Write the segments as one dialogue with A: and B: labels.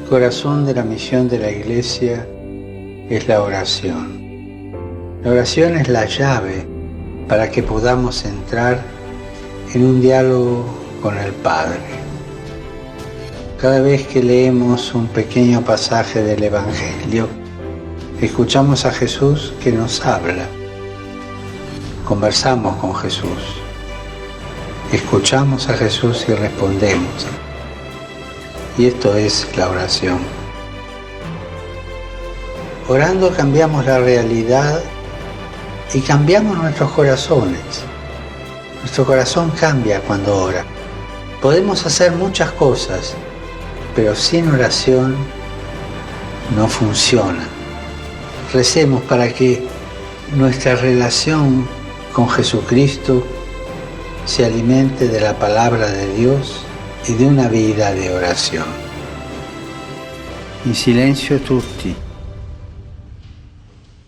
A: corazón de la misión de la iglesia es la oración. La oración es la llave para que podamos entrar en un diálogo con el Padre. Cada vez que leemos un pequeño pasaje del Evangelio, escuchamos a Jesús que nos habla. Conversamos con Jesús. Escuchamos a Jesús y respondemos. Y esto es la oración. Orando cambiamos la realidad y cambiamos nuestros corazones. Nuestro corazón cambia cuando ora. Podemos hacer muchas cosas, pero sin oración no funciona. Recemos para que nuestra relación con Jesucristo se alimente de la palabra de Dios y de una vida de oración. In silenzio tutti.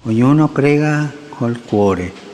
A: Ognuno prega col cuore.